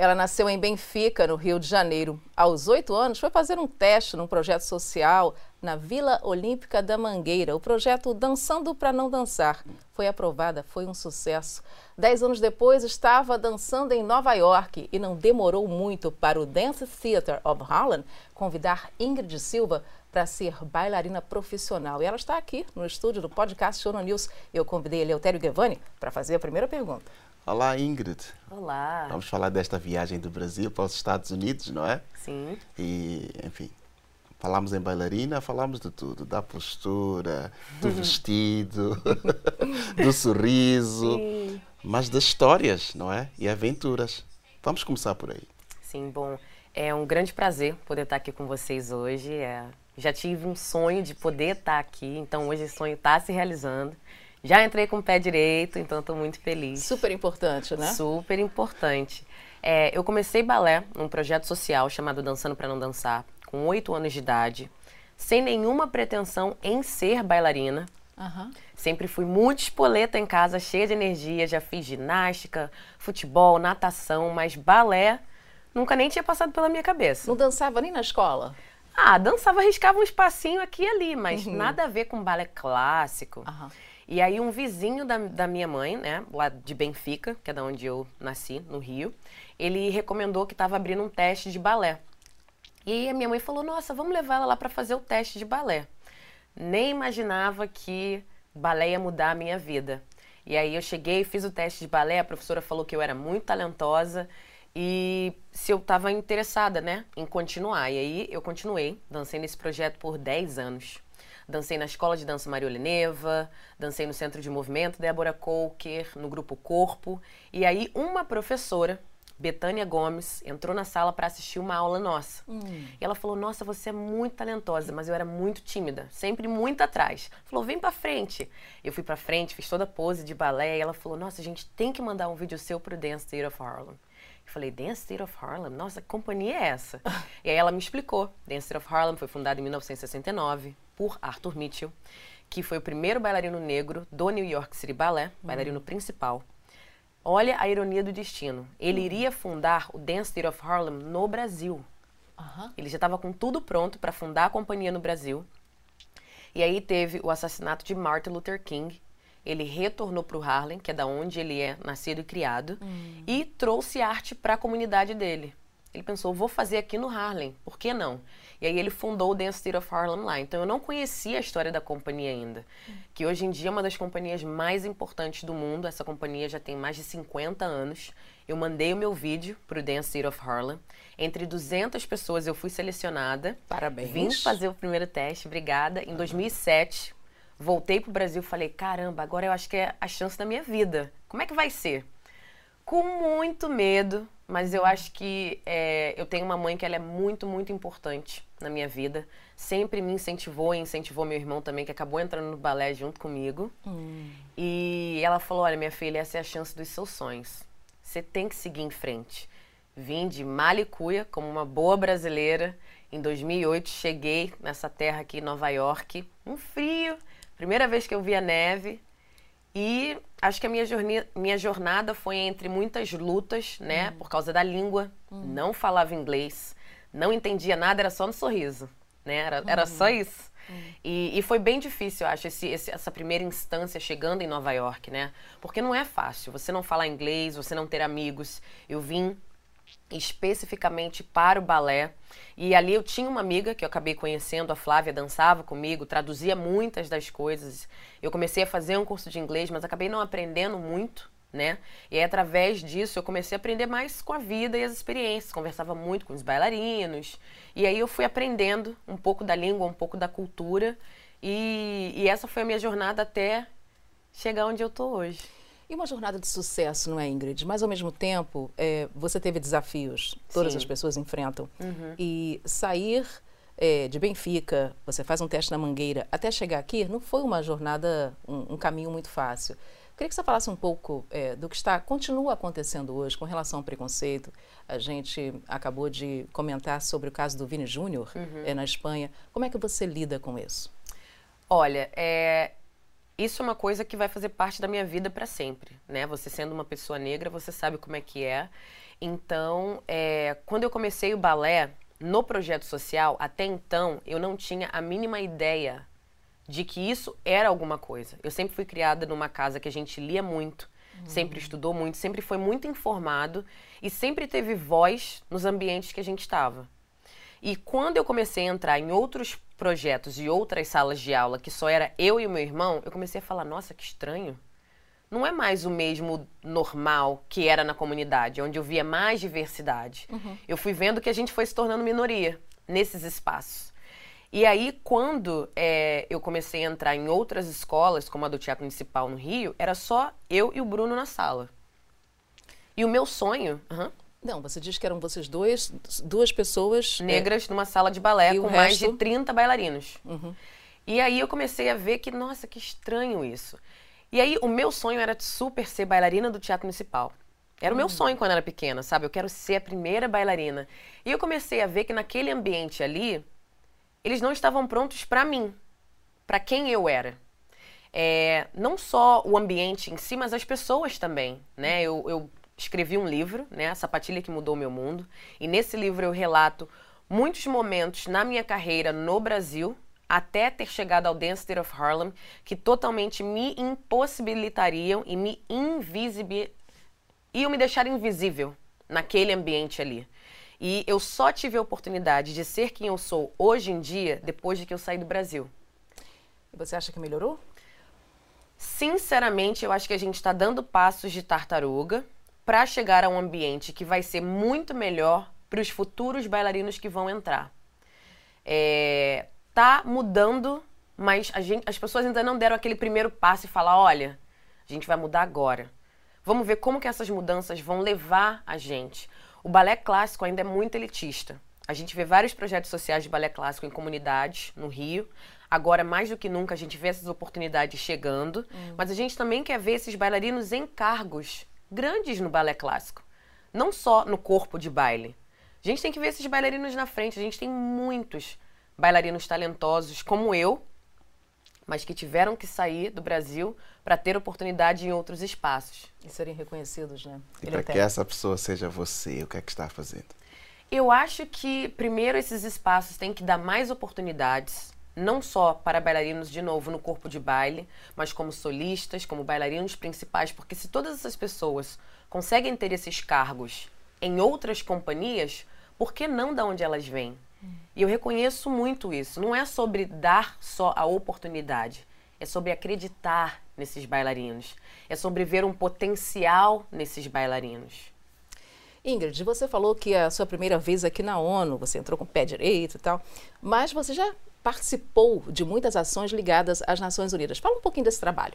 Ela nasceu em Benfica, no Rio de Janeiro. Aos oito anos, foi fazer um teste num projeto social na Vila Olímpica da Mangueira. O projeto Dançando para Não Dançar foi aprovada, foi um sucesso. Dez anos depois, estava dançando em Nova York e não demorou muito para o Dance Theater of Harlem convidar Ingrid Silva para ser bailarina profissional. E ela está aqui no estúdio do podcast Show News. Eu convidei Eleutério Guevani para fazer a primeira pergunta. Olá, Ingrid. Olá. Vamos falar desta viagem do Brasil para os Estados Unidos, não é? Sim. E, enfim, falamos em bailarina, falamos de tudo, da postura, do vestido, do sorriso, Sim. mas das histórias, não é? E aventuras. Vamos começar por aí. Sim, bom, é um grande prazer poder estar aqui com vocês hoje. É, já tive um sonho de poder estar aqui, então hoje esse sonho está se realizando. Já entrei com o pé direito, então estou muito feliz. Super importante, né? Super importante. É, eu comecei balé num projeto social chamado Dançando para Não Dançar, com oito anos de idade, sem nenhuma pretensão em ser bailarina. Uhum. Sempre fui muito espoleta em casa, cheia de energia. Já fiz ginástica, futebol, natação, mas balé nunca nem tinha passado pela minha cabeça. Não dançava nem na escola? Ah, dançava, riscava um espacinho aqui e ali, mas uhum. nada a ver com balé clássico. Uhum. E aí um vizinho da, da minha mãe, né, lá de Benfica, que é da onde eu nasci, no Rio, ele recomendou que estava abrindo um teste de balé. E aí a minha mãe falou: "Nossa, vamos levar ela lá para fazer o teste de balé". Nem imaginava que balé ia mudar a minha vida. E aí eu cheguei, fiz o teste de balé, a professora falou que eu era muito talentosa e se eu estava interessada, né, em continuar. E aí eu continuei, dancei nesse projeto por 10 anos. Dancei na Escola de Dança Maria Oleneva, dancei no Centro de Movimento Débora Coker, no Grupo Corpo. E aí uma professora, Betânia Gomes, entrou na sala para assistir uma aula nossa. Hum. E ela falou: Nossa, você é muito talentosa, mas eu era muito tímida, sempre muito atrás. Falou: Vem para frente. Eu fui para frente, fiz toda a pose de balé. E ela falou: Nossa, a gente tem que mandar um vídeo seu pro Dance Theater of Harlem. Eu falei, Dance Theater of Harlem? Nossa, que companhia é essa? e aí ela me explicou. Dance Theater of Harlem foi fundado em 1969 por Arthur Mitchell, que foi o primeiro bailarino negro do New York City Ballet, uhum. bailarino principal. Olha a ironia do destino. Ele uhum. iria fundar o Dance Theater of Harlem no Brasil. Uhum. Ele já estava com tudo pronto para fundar a companhia no Brasil. E aí teve o assassinato de Martin Luther King. Ele retornou para o Harlem, que é da onde ele é nascido e criado, uhum. e trouxe arte para a comunidade dele. Ele pensou, vou fazer aqui no Harlem, por que não? E aí ele fundou o Dance Theater of Harlem lá. Então eu não conhecia a história da companhia ainda, que hoje em dia é uma das companhias mais importantes do mundo. Essa companhia já tem mais de 50 anos. Eu mandei o meu vídeo para o Dance Theater of Harlem. Entre 200 pessoas eu fui selecionada. Parabéns. Vim fazer o primeiro teste, obrigada. Em 2007, voltei para o Brasil e falei, caramba, agora eu acho que é a chance da minha vida. Como é que vai ser? Com muito medo, mas eu acho que é, eu tenho uma mãe que ela é muito, muito importante na minha vida. Sempre me incentivou e incentivou meu irmão também, que acabou entrando no balé junto comigo. Hum. E ela falou: Olha, minha filha, essa é a chance dos seus sonhos. Você tem que seguir em frente. Vim de Malicuia como uma boa brasileira. Em 2008 cheguei nessa terra aqui Nova York, um frio, primeira vez que eu vi a neve. E acho que a minha, jornada, minha jornada foi entre muitas lutas, né? Uhum. Por causa da língua. Uhum. Não falava inglês, não entendia nada, era só no sorriso. Né? Era, era só uhum. isso. Uhum. E, e, foi bem difícil, eu acho, esse, esse, essa primeira instância chegando em Nova York, né? Porque não é fácil. Você não falar inglês, você não ter amigos. Eu vim especificamente para o balé. E ali eu tinha uma amiga que eu acabei conhecendo, a Flávia, dançava comigo, traduzia muitas das coisas. Eu comecei a fazer um curso de inglês, mas acabei não aprendendo muito, né? E aí, através disso eu comecei a aprender mais com a vida e as experiências. Conversava muito com os bailarinos. E aí eu fui aprendendo um pouco da língua, um pouco da cultura. E, e essa foi a minha jornada até chegar onde eu estou hoje. E uma jornada de sucesso, não é, Ingrid? Mas, ao mesmo tempo, é, você teve desafios, todas Sim. as pessoas enfrentam. Uhum. E sair é, de Benfica, você faz um teste na Mangueira, até chegar aqui, não foi uma jornada, um, um caminho muito fácil. Queria que você falasse um pouco é, do que está, continua acontecendo hoje com relação ao preconceito. A gente acabou de comentar sobre o caso do Vini Júnior uhum. é, na Espanha. Como é que você lida com isso? Olha, é, isso é uma coisa que vai fazer parte da minha vida para sempre, né? Você sendo uma pessoa negra, você sabe como é que é. Então, é, quando eu comecei o balé no projeto social, até então eu não tinha a mínima ideia de que isso era alguma coisa. Eu sempre fui criada numa casa que a gente lia muito, uhum. sempre estudou muito, sempre foi muito informado e sempre teve voz nos ambientes que a gente estava. E quando eu comecei a entrar em outros projetos e outras salas de aula que só era eu e o meu irmão, eu comecei a falar: nossa, que estranho. Não é mais o mesmo normal que era na comunidade, onde eu via mais diversidade. Uhum. Eu fui vendo que a gente foi se tornando minoria nesses espaços. E aí, quando é, eu comecei a entrar em outras escolas, como a do Teatro Municipal no Rio, era só eu e o Bruno na sala. E o meu sonho. Uhum, não, você diz que eram vocês dois, duas pessoas. É, Negras é... numa sala de balé com mais de 30 bailarinos. Uhum. E aí eu comecei a ver que, nossa, que estranho isso. E aí o meu sonho era super ser bailarina do Teatro Municipal. Era o meu uhum. sonho quando eu era pequena, sabe? Eu quero ser a primeira bailarina. E eu comecei a ver que naquele ambiente ali, eles não estavam prontos para mim, para quem eu era. É, não só o ambiente em si, mas as pessoas também, né? Eu, eu escrevi um livro, né, A Sapatilha que Mudou Meu Mundo, e nesse livro eu relato muitos momentos na minha carreira no Brasil, até ter chegado ao Dance Theater of Harlem, que totalmente me impossibilitariam e me invisibil... iam me deixar invisível naquele ambiente ali. E eu só tive a oportunidade de ser quem eu sou hoje em dia depois de que eu saí do Brasil. E você acha que melhorou? Sinceramente, eu acho que a gente está dando passos de tartaruga para chegar a um ambiente que vai ser muito melhor para os futuros bailarinos que vão entrar. É, tá mudando, mas gente, as pessoas ainda não deram aquele primeiro passo e falar, olha, a gente vai mudar agora. Vamos ver como que essas mudanças vão levar a gente. O balé clássico ainda é muito elitista. A gente vê vários projetos sociais de balé clássico em comunidades no Rio. Agora, mais do que nunca, a gente vê essas oportunidades chegando. Hum. Mas a gente também quer ver esses bailarinos em cargos grandes no balé clássico. Não só no corpo de baile. A gente tem que ver esses bailarinos na frente. A gente tem muitos bailarinos talentosos, como eu, mas que tiveram que sair do Brasil para ter oportunidade em outros espaços. E serem reconhecidos, né? E para que essa pessoa seja você, o que é que está fazendo? Eu acho que, primeiro, esses espaços têm que dar mais oportunidades não só para bailarinos, de novo, no corpo de baile, mas como solistas, como bailarinos principais, porque se todas essas pessoas conseguem ter esses cargos em outras companhias, por que não da onde elas vêm? E eu reconheço muito isso. Não é sobre dar só a oportunidade, é sobre acreditar nesses bailarinos, é sobre ver um potencial nesses bailarinos. Ingrid, você falou que é a sua primeira vez aqui na ONU, você entrou com o pé direito e tal, mas você já participou de muitas ações ligadas às Nações Unidas. Fala um pouquinho desse trabalho.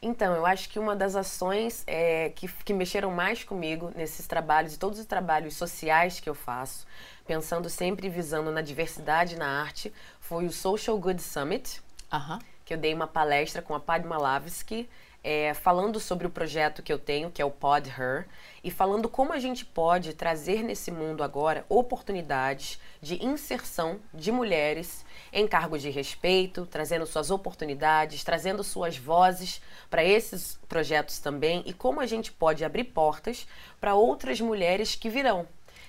Então, eu acho que uma das ações é, que, que mexeram mais comigo nesses trabalhos e todos os trabalhos sociais que eu faço, pensando sempre visando na diversidade na arte, foi o Social Good Summit, uh -huh. que eu dei uma palestra com a Padma Lavsky, é, falando sobre o projeto que eu tenho, que é o Pod Her, e falando como a gente pode trazer nesse mundo agora oportunidades de inserção de mulheres em cargos de respeito, trazendo suas oportunidades, trazendo suas vozes para esses projetos também e como a gente pode abrir portas para outras mulheres que virão.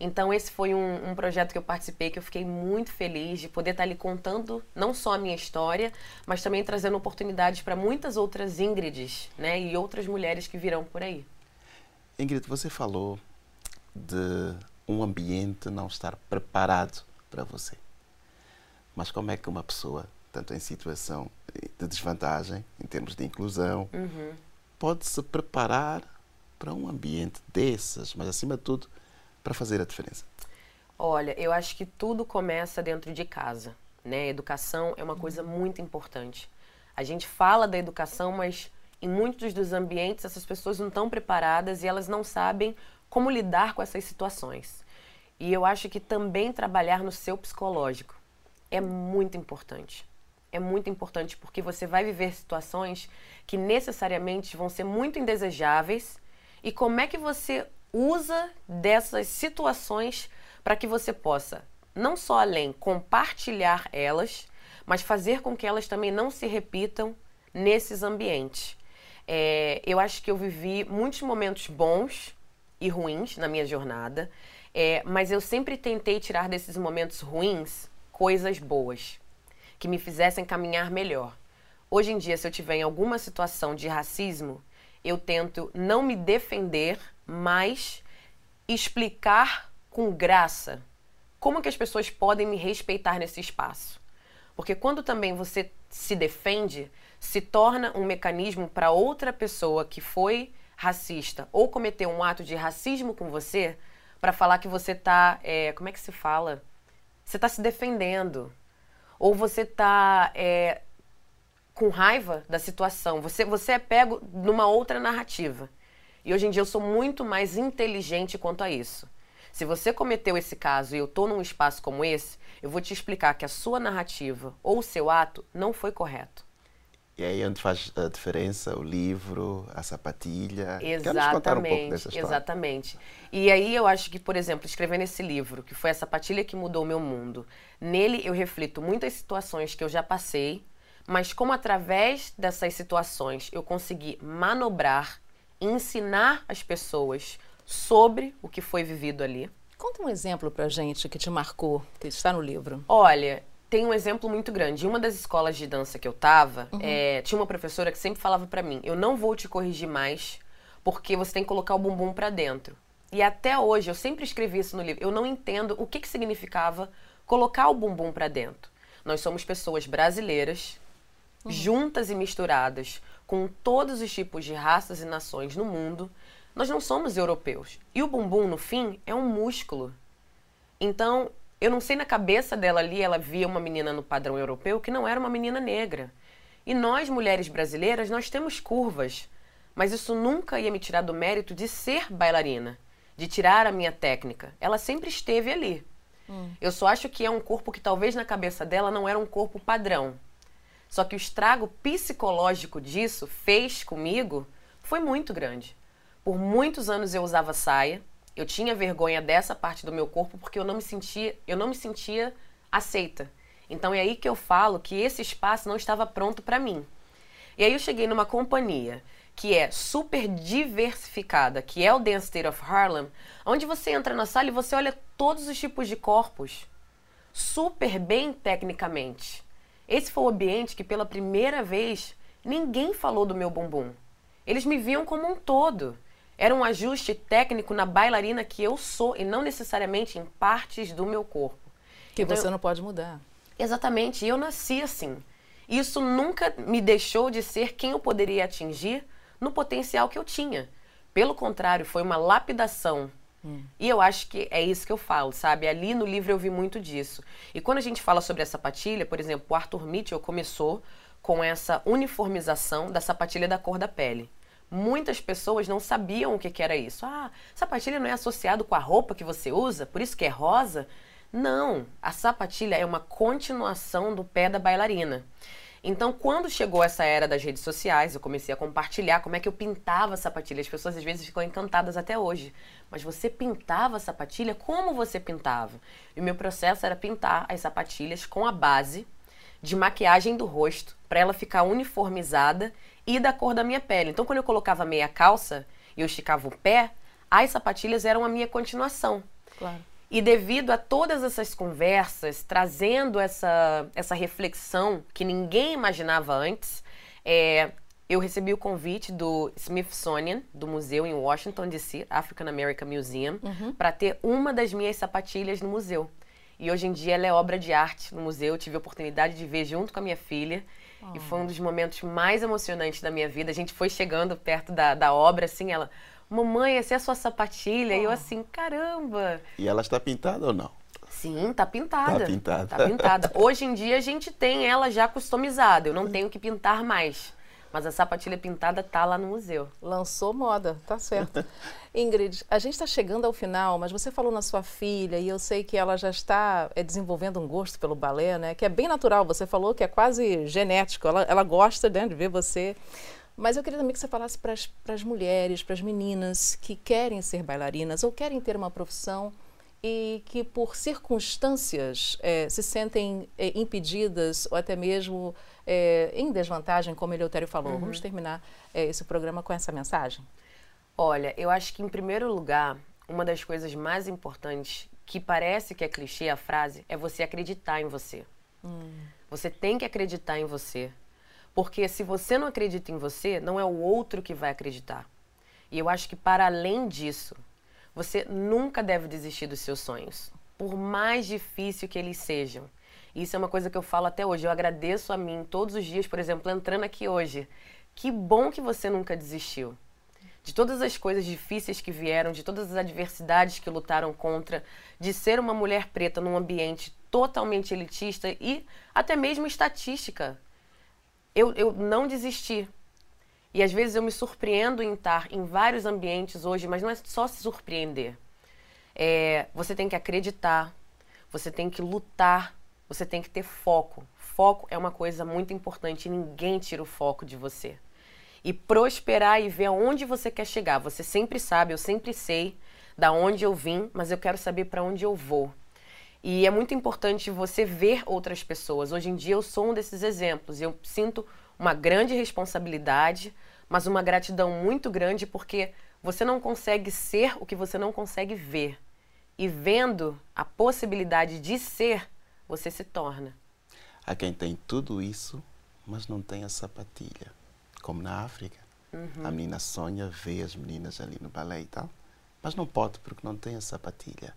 Então, esse foi um, um, projeto que eu participei que eu fiquei muito feliz de poder estar ali contando não só a minha história, mas também trazendo oportunidades para muitas outras Ingrids né, e outras mulheres que virão por aí. Ingrid, você falou de um ambiente não estar preparado para você. Mas como é que uma pessoa, tanto em situação de desvantagem, em termos de inclusão, uhum. pode se preparar para um ambiente desses, mas acima de tudo, para fazer a diferença? Olha, eu acho que tudo começa dentro de casa. Né? Educação é uma coisa muito importante. A gente fala da educação, mas em muitos dos ambientes essas pessoas não estão preparadas e elas não sabem como lidar com essas situações. E eu acho que também trabalhar no seu psicológico é muito importante. É muito importante porque você vai viver situações que necessariamente vão ser muito indesejáveis. E como é que você usa dessas situações para que você possa, não só além compartilhar elas, mas fazer com que elas também não se repitam nesses ambientes. É, eu acho que eu vivi muitos momentos bons e ruins na minha jornada, é, mas eu sempre tentei tirar desses momentos ruins coisas boas que me fizessem caminhar melhor. Hoje em dia, se eu tiver em alguma situação de racismo, eu tento não me defender, mas explicar com graça como que as pessoas podem me respeitar nesse espaço. Porque quando também você se defende, se torna um mecanismo para outra pessoa que foi racista ou cometeu um ato de racismo com você, para falar que você está, é, como é que se fala? Você está se defendendo. Ou você está é, com raiva da situação. Você, você é pego numa outra narrativa. E hoje em dia eu sou muito mais inteligente quanto a isso. Se você cometeu esse caso e eu estou num espaço como esse, eu vou te explicar que a sua narrativa ou o seu ato não foi correto. E aí onde faz a diferença o livro, a sapatilha. Exatamente. contar um pouco dessa história? Exatamente. E aí eu acho que, por exemplo, escrevendo esse livro, que foi a sapatilha que mudou o meu mundo, nele eu reflito muitas situações que eu já passei, mas como através dessas situações eu consegui manobrar, ensinar as pessoas sobre o que foi vivido ali. Conta um exemplo pra gente que te marcou, que está no livro. Olha, tem um exemplo muito grande. Em uma das escolas de dança que eu tava, uhum. é, tinha uma professora que sempre falava para mim: eu não vou te corrigir mais, porque você tem que colocar o bumbum para dentro. E até hoje, eu sempre escrevi isso no livro. Eu não entendo o que, que significava colocar o bumbum para dentro. Nós somos pessoas brasileiras uhum. juntas e misturadas com todos os tipos de raças e nações no mundo. Nós não somos europeus. E o bumbum, no fim, é um músculo. Então, eu não sei na cabeça dela ali, ela via uma menina no padrão europeu que não era uma menina negra. E nós, mulheres brasileiras, nós temos curvas. Mas isso nunca ia me tirar do mérito de ser bailarina, de tirar a minha técnica. Ela sempre esteve ali. Hum. Eu só acho que é um corpo que talvez na cabeça dela não era um corpo padrão. Só que o estrago psicológico disso fez comigo foi muito grande. Por muitos anos eu usava saia, eu tinha vergonha dessa parte do meu corpo porque eu não me sentia, eu não me sentia aceita. Então é aí que eu falo que esse espaço não estava pronto para mim. E aí eu cheguei numa companhia que é super diversificada, que é o Dance State of Harlem, onde você entra na sala e você olha todos os tipos de corpos, super bem tecnicamente. Esse foi o ambiente que, pela primeira vez, ninguém falou do meu bumbum. Eles me viam como um todo. Era um ajuste técnico na bailarina que eu sou e não necessariamente em partes do meu corpo. Que então, você não pode mudar. Exatamente. Eu nasci assim. Isso nunca me deixou de ser quem eu poderia atingir no potencial que eu tinha. Pelo contrário, foi uma lapidação Hum. E eu acho que é isso que eu falo, sabe? Ali no livro eu vi muito disso. E quando a gente fala sobre a sapatilha, por exemplo, o Arthur Mitchell começou com essa uniformização da sapatilha da cor da pele. Muitas pessoas não sabiam o que, que era isso. Ah, sapatilha não é associado com a roupa que você usa, por isso que é rosa? Não, a sapatilha é uma continuação do pé da bailarina. Então, quando chegou essa era das redes sociais, eu comecei a compartilhar como é que eu pintava a sapatilha. As pessoas às vezes ficam encantadas até hoje. Mas você pintava a sapatilha? Como você pintava? E o meu processo era pintar as sapatilhas com a base de maquiagem do rosto, para ela ficar uniformizada e da cor da minha pele. Então, quando eu colocava meia calça e eu esticava o pé, as sapatilhas eram a minha continuação. Claro. E devido a todas essas conversas, trazendo essa, essa reflexão que ninguém imaginava antes, é, eu recebi o convite do Smithsonian, do museu em Washington, D.C., African American Museum, uhum. para ter uma das minhas sapatilhas no museu. E hoje em dia ela é obra de arte no museu. Eu tive a oportunidade de ver junto com a minha filha. Oh. E foi um dos momentos mais emocionantes da minha vida. A gente foi chegando perto da, da obra, assim, ela mamãe, essa é a sua sapatilha. Oh. E eu assim, caramba. E ela está pintada ou não? Sim, tá pintada. Tá pintada. Tá pintada. Hoje em dia a gente tem ela já customizada. Eu não tenho que pintar mais. Mas a sapatilha pintada tá lá no museu. Lançou moda, tá certo. Ingrid, a gente está chegando ao final, mas você falou na sua filha e eu sei que ela já está é, desenvolvendo um gosto pelo balé, né? Que é bem natural. Você falou que é quase genético. Ela, ela gosta né, de ver você mas eu queria também que você falasse para as mulheres, para as meninas que querem ser bailarinas ou querem ter uma profissão e que por circunstâncias é, se sentem é, impedidas ou até mesmo é, em desvantagem, como Eleutério falou. Uhum. Vamos terminar esse programa com essa mensagem? Olha, eu acho que em primeiro lugar, uma das coisas mais importantes, que parece que é clichê a frase, é você acreditar em você. Hum. Você tem que acreditar em você. Porque se você não acredita em você, não é o outro que vai acreditar. E eu acho que para além disso, você nunca deve desistir dos seus sonhos, por mais difícil que eles sejam. Isso é uma coisa que eu falo até hoje. Eu agradeço a mim todos os dias, por exemplo, entrando aqui hoje. Que bom que você nunca desistiu de todas as coisas difíceis que vieram, de todas as adversidades que lutaram contra, de ser uma mulher preta num ambiente totalmente elitista e até mesmo estatística. Eu, eu não desisti. E às vezes eu me surpreendo em estar em vários ambientes hoje, mas não é só se surpreender. É, você tem que acreditar, você tem que lutar, você tem que ter foco. Foco é uma coisa muito importante, ninguém tira o foco de você e prosperar e ver aonde você quer chegar. Você sempre sabe, eu sempre sei da onde eu vim, mas eu quero saber para onde eu vou. E é muito importante você ver outras pessoas. Hoje em dia eu sou um desses exemplos. Eu sinto uma grande responsabilidade, mas uma gratidão muito grande porque você não consegue ser o que você não consegue ver. E vendo a possibilidade de ser, você se torna. Há quem tem tudo isso, mas não tem a sapatilha como na África. Uhum. A menina sonha, vê as meninas ali no balé e tal, mas não pode porque não tem a sapatilha.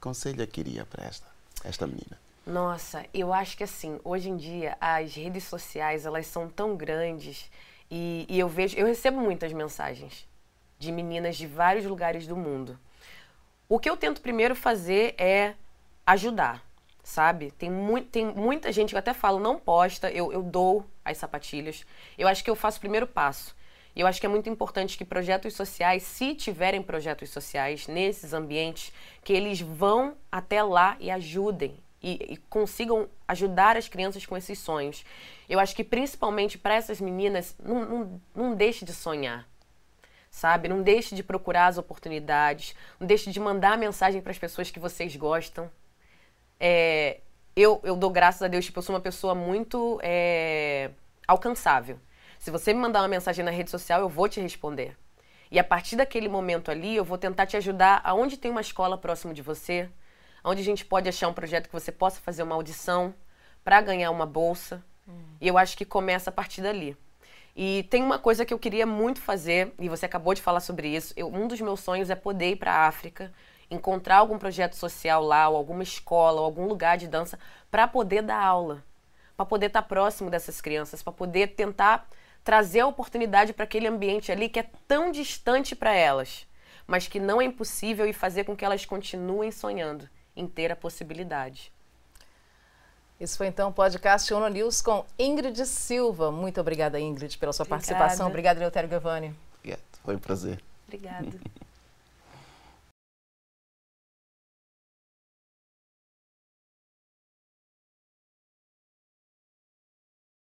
Conselho é que iria para esta, esta menina? Nossa, eu acho que assim, hoje em dia as redes sociais elas são tão grandes e, e eu vejo, eu recebo muitas mensagens de meninas de vários lugares do mundo. O que eu tento primeiro fazer é ajudar sabe? Tem, mu tem muita gente que até falo, não posta, eu, eu dou as sapatilhas. Eu acho que eu faço o primeiro passo. E eu acho que é muito importante que projetos sociais, se tiverem projetos sociais nesses ambientes, que eles vão até lá e ajudem e, e consigam ajudar as crianças com esses sonhos. Eu acho que principalmente para essas meninas, não, não, não deixe de sonhar sabe? Não deixe de procurar as oportunidades, não deixe de mandar mensagem para as pessoas que vocês gostam, é, eu, eu dou graças a Deus, tipo, eu sou uma pessoa muito é, alcançável. Se você me mandar uma mensagem na rede social, eu vou te responder. E a partir daquele momento ali, eu vou tentar te ajudar aonde tem uma escola próximo de você, onde a gente pode achar um projeto que você possa fazer uma audição para ganhar uma bolsa. E eu acho que começa a partir dali. E tem uma coisa que eu queria muito fazer, e você acabou de falar sobre isso. Eu, um dos meus sonhos é poder ir para a África encontrar algum projeto social lá, ou alguma escola, ou algum lugar de dança, para poder dar aula, para poder estar tá próximo dessas crianças, para poder tentar trazer a oportunidade para aquele ambiente ali que é tão distante para elas, mas que não é impossível e fazer com que elas continuem sonhando em ter a possibilidade. Esse foi então o podcast ONU News com Ingrid Silva. Muito obrigada, Ingrid, pela sua obrigada. participação. Obrigada, Leotério Gavani. Foi um prazer. Obrigada.